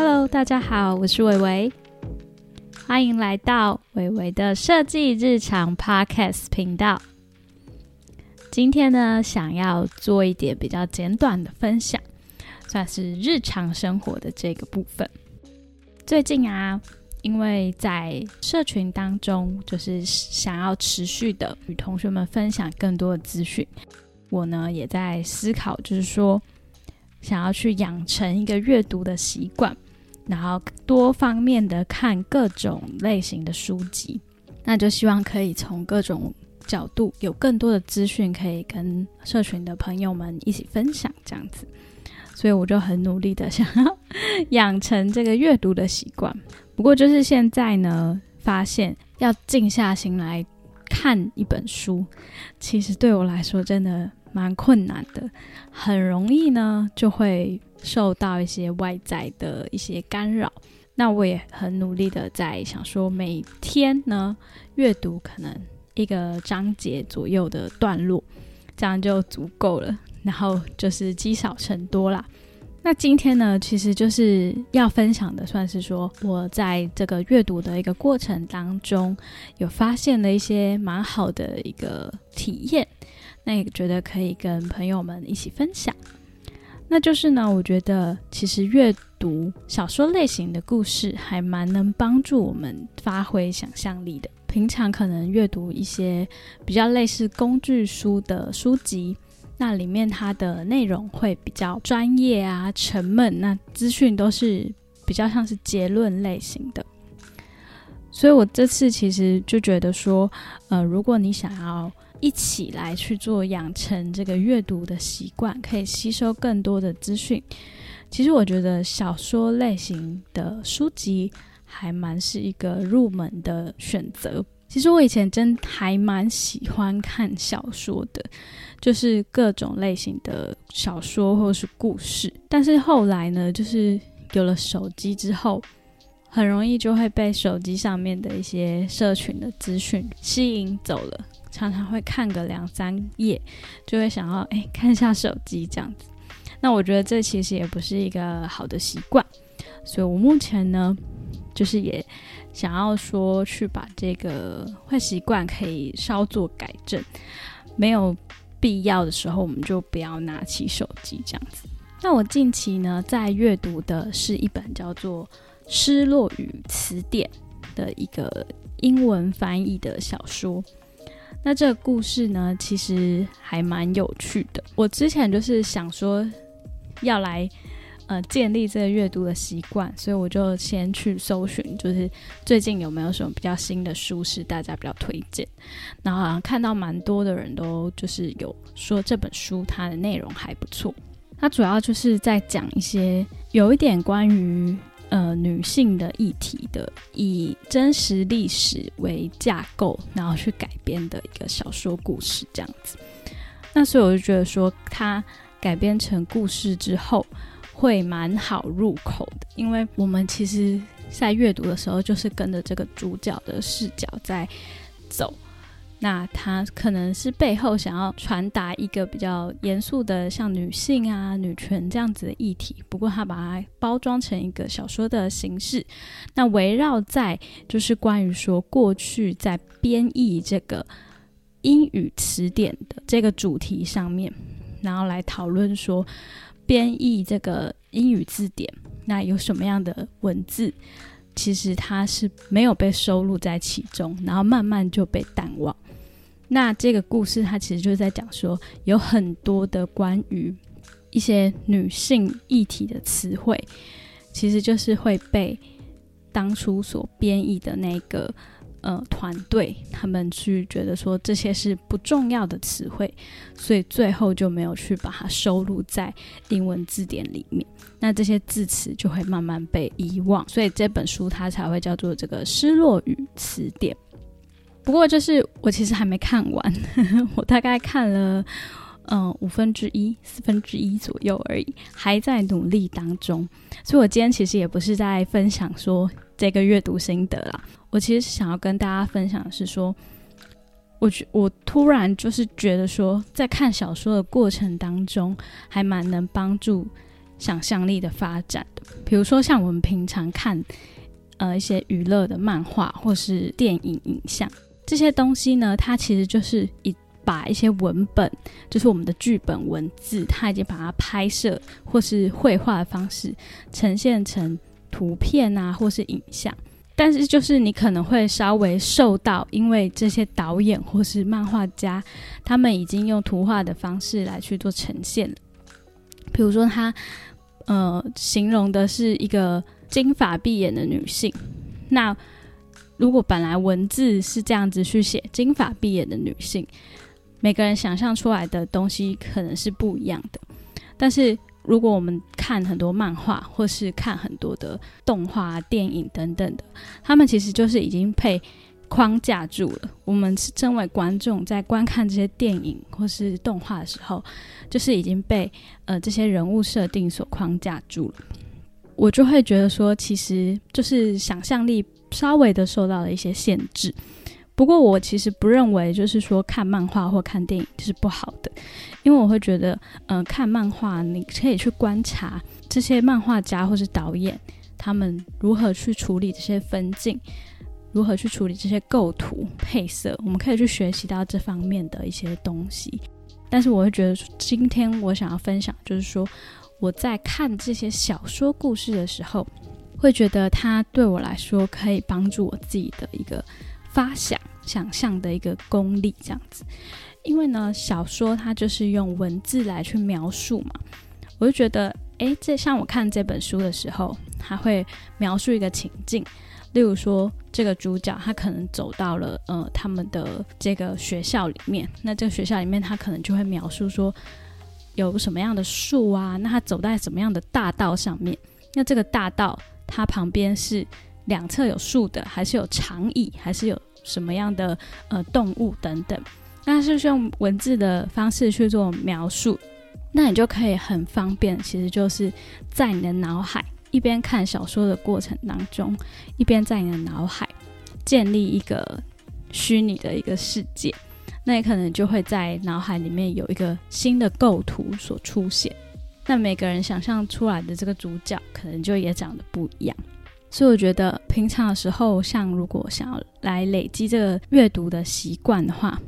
Hello，大家好，我是伟伟，欢迎来到伟伟的设计日常 Podcast 频道。今天呢，想要做一点比较简短的分享，算是日常生活的这个部分。最近啊，因为在社群当中，就是想要持续的与同学们分享更多的资讯，我呢也在思考，就是说。想要去养成一个阅读的习惯，然后多方面的看各种类型的书籍，那就希望可以从各种角度有更多的资讯可以跟社群的朋友们一起分享，这样子。所以我就很努力的想要养成这个阅读的习惯。不过就是现在呢，发现要静下心来看一本书，其实对我来说真的。蛮困难的，很容易呢就会受到一些外在的一些干扰。那我也很努力的在想说，每天呢阅读可能一个章节左右的段落，这样就足够了。然后就是积少成多啦。那今天呢，其实就是要分享的，算是说我在这个阅读的一个过程当中，有发现了一些蛮好的一个体验。那也觉得可以跟朋友们一起分享，那就是呢，我觉得其实阅读小说类型的故事还蛮能帮助我们发挥想象力的。平常可能阅读一些比较类似工具书的书籍，那里面它的内容会比较专业啊、沉闷，那资讯都是比较像是结论类型的。所以我这次其实就觉得说，呃，如果你想要。一起来去做养成这个阅读的习惯，可以吸收更多的资讯。其实我觉得小说类型的书籍还蛮是一个入门的选择。其实我以前真还蛮喜欢看小说的，就是各种类型的小说或是故事。但是后来呢，就是有了手机之后，很容易就会被手机上面的一些社群的资讯吸引走了。常常会看个两三页，就会想要哎看一下手机这样子。那我觉得这其实也不是一个好的习惯，所以我目前呢，就是也想要说去把这个坏习惯可以稍作改正。没有必要的时候，我们就不要拿起手机这样子。那我近期呢，在阅读的是一本叫做《失落与词典》的一个英文翻译的小说。那这个故事呢，其实还蛮有趣的。我之前就是想说要来呃建立这个阅读的习惯，所以我就先去搜寻，就是最近有没有什么比较新的书是大家比较推荐。然后好像看到蛮多的人都就是有说这本书它的内容还不错。它主要就是在讲一些有一点关于。呃，女性的议题的，以真实历史为架构，然后去改编的一个小说故事这样子。那所以我就觉得说，它改编成故事之后会蛮好入口的，因为我们其实在阅读的时候，就是跟着这个主角的视角在走。那他可能是背后想要传达一个比较严肃的，像女性啊、女权这样子的议题，不过他把它包装成一个小说的形式。那围绕在就是关于说过去在编译这个英语词典的这个主题上面，然后来讨论说编译这个英语字典，那有什么样的文字，其实它是没有被收录在其中，然后慢慢就被淡忘。那这个故事，它其实就是在讲说，有很多的关于一些女性议题的词汇，其实就是会被当初所编译的那个呃团队，他们去觉得说这些是不重要的词汇，所以最后就没有去把它收录在英文字典里面。那这些字词就会慢慢被遗忘，所以这本书它才会叫做这个《失落语词典》。不过就是我其实还没看完，我大概看了嗯五分之一、四分之一左右而已，还在努力当中。所以我今天其实也不是在分享说这个阅读心得啦，我其实想要跟大家分享的是说，我觉我突然就是觉得说，在看小说的过程当中，还蛮能帮助想象力的发展的。比如说，像我们平常看呃一些娱乐的漫画或是电影影像这些东西呢，它其实就是一把一些文本，就是我们的剧本文字，它已经把它拍摄或是绘画的方式呈现成图片啊，或是影像。但是，就是你可能会稍微受到，因为这些导演或是漫画家，他们已经用图画的方式来去做呈现。比如说，他呃形容的是一个金发碧眼的女性，那如果本来文字是这样子去写金发碧眼的女性，每个人想象出来的东西可能是不一样的，但是。如果我们看很多漫画，或是看很多的动画、电影等等的，他们其实就是已经被框架住了。我们身为观众，在观看这些电影或是动画的时候，就是已经被呃这些人物设定所框架住了。我就会觉得说，其实就是想象力稍微的受到了一些限制。不过，我其实不认为就是说看漫画或看电影是不好的，因为我会觉得，嗯，看漫画你可以去观察这些漫画家或是导演他们如何去处理这些分镜，如何去处理这些构图配色，我们可以去学习到这方面的一些东西。但是，我会觉得今天我想要分享，就是说我在看这些小说故事的时候，会觉得它对我来说可以帮助我自己的一个。发想、想象的一个功力，这样子。因为呢，小说它就是用文字来去描述嘛，我就觉得，诶，这像我看这本书的时候，他会描述一个情境，例如说，这个主角他可能走到了呃他们的这个学校里面，那这个学校里面他可能就会描述说有什么样的树啊，那他走在什么样的大道上面，那这个大道它旁边是两侧有树的，还是有长椅，还是有？什么样的呃动物等等，那是用文字的方式去做描述，那你就可以很方便，其实就是在你的脑海一边看小说的过程当中，一边在你的脑海建立一个虚拟的一个世界，那你可能就会在脑海里面有一个新的构图所出现，那每个人想象出来的这个主角可能就也长得不一样。所以我觉得平常的时候，像如果想要来累积这个阅读的习惯的话，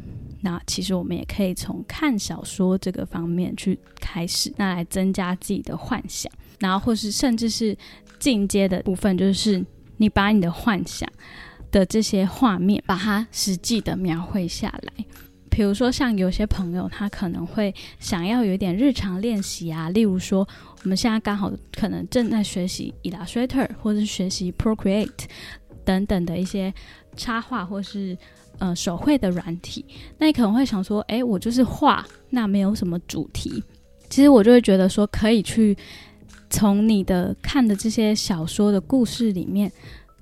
那其实我们也可以从看小说这个方面去开始，那来增加自己的幻想，然后或是甚至是进阶的部分，就是你把你的幻想的这些画面，把它实际的描绘下来。比如说，像有些朋友，他可能会想要有一点日常练习啊，例如说，我们现在刚好可能正在学习 Illustrator 或者是学习 Procreate 等等的一些插画或是呃手绘的软体，那你可能会想说，哎，我就是画，那没有什么主题。其实我就会觉得说，可以去从你的看的这些小说的故事里面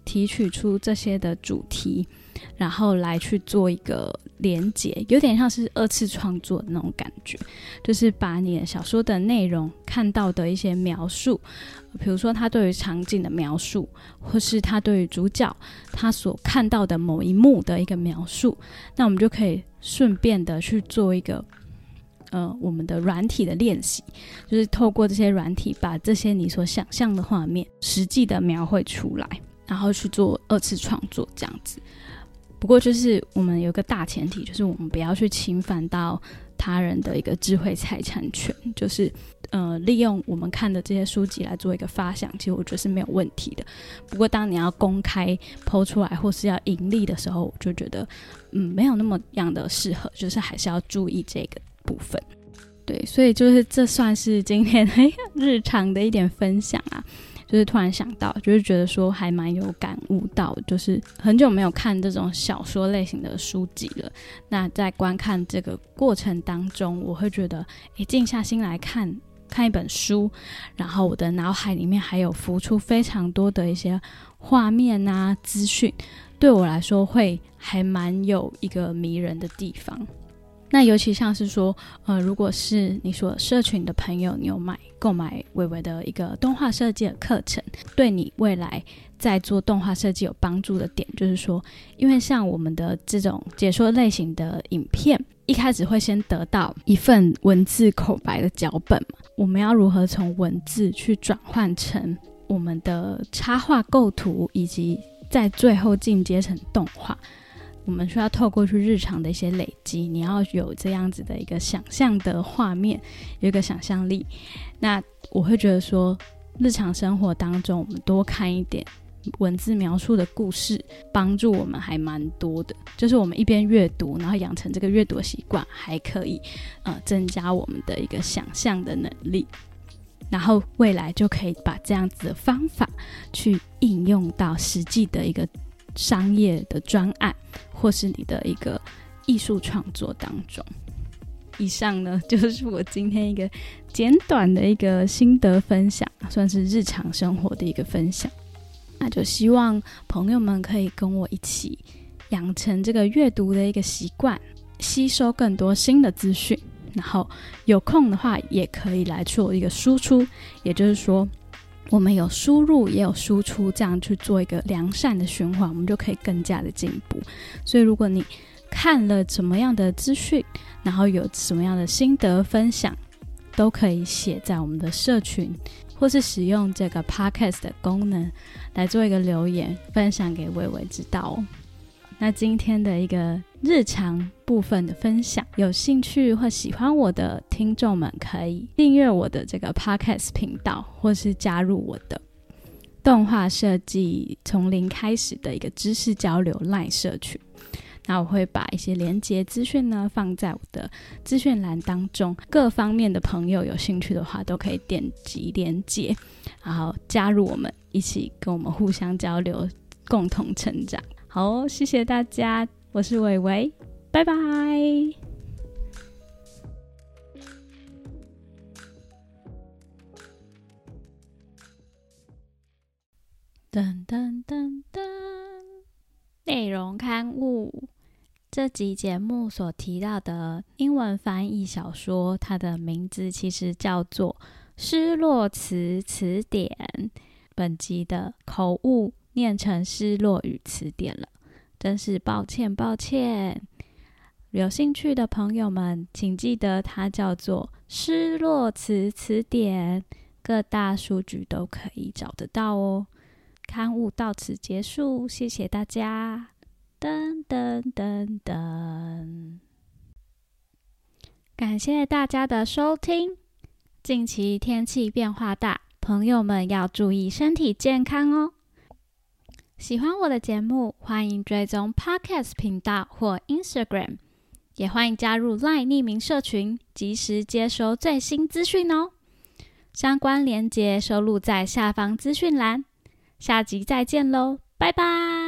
提取出这些的主题。然后来去做一个连接，有点像是二次创作的那种感觉，就是把你的小说的内容看到的一些描述，比如说他对于场景的描述，或是他对于主角他所看到的某一幕的一个描述，那我们就可以顺便的去做一个呃我们的软体的练习，就是透过这些软体把这些你所想象的画面实际的描绘出来，然后去做二次创作这样子。不过，就是我们有个大前提，就是我们不要去侵犯到他人的一个智慧财产权，就是呃，利用我们看的这些书籍来做一个发想，其实我觉得是没有问题的。不过，当你要公开抛出来或是要盈利的时候，我就觉得嗯，没有那么样的适合，就是还是要注意这个部分。对，所以就是这算是今天日常的一点分享啊。就是突然想到，就是觉得说还蛮有感悟到，就是很久没有看这种小说类型的书籍了。那在观看这个过程当中，我会觉得，诶，静下心来看看一本书，然后我的脑海里面还有浮出非常多的一些画面啊资讯，对我来说会还蛮有一个迷人的地方。那尤其像是说，呃，如果是你所社群的朋友，你有买购买伟伟的一个动画设计的课程，对你未来在做动画设计有帮助的点，就是说，因为像我们的这种解说类型的影片，一开始会先得到一份文字口白的脚本嘛，我们要如何从文字去转换成我们的插画构图，以及在最后进阶成动画？我们需要透过去日常的一些累积，你要有这样子的一个想象的画面，有一个想象力。那我会觉得说，日常生活当中，我们多看一点文字描述的故事，帮助我们还蛮多的。就是我们一边阅读，然后养成这个阅读习惯，还可以呃增加我们的一个想象的能力。然后未来就可以把这样子的方法去应用到实际的一个商业的专案。或是你的一个艺术创作当中，以上呢就是我今天一个简短的一个心得分享，算是日常生活的一个分享。那就希望朋友们可以跟我一起养成这个阅读的一个习惯，吸收更多新的资讯，然后有空的话也可以来做一个输出，也就是说。我们有输入也有输出，这样去做一个良善的循环，我们就可以更加的进步。所以，如果你看了什么样的资讯，然后有什么样的心得分享，都可以写在我们的社群，或是使用这个 podcast 的功能来做一个留言，分享给薇薇知道哦。那今天的一个日常部分的分享，有兴趣或喜欢我的听众们，可以订阅我的这个 podcast 频道，或是加入我的动画设计从零开始的一个知识交流 Line 社群。那我会把一些连接资讯呢放在我的资讯栏当中，各方面的朋友有兴趣的话，都可以点击连接，然后加入我们，一起跟我们互相交流，共同成长。好，谢谢大家，我是伟伟，拜拜。噔噔噔噔，内容刊物。这集节目所提到的英文翻译小说，它的名字其实叫做《失落词词典》。本集的口误。念成失落语词典了，真是抱歉抱歉。有兴趣的朋友们，请记得它叫做失落词词典，各大书局都可以找得到哦。刊物到此结束，谢谢大家。噔噔噔噔，感谢大家的收听。近期天气变化大，朋友们要注意身体健康哦。喜欢我的节目，欢迎追踪 Podcast 频道或 Instagram，也欢迎加入 LINE 匿名社群，及时接收最新资讯哦。相关链接收录在下方资讯栏。下集再见喽，拜拜。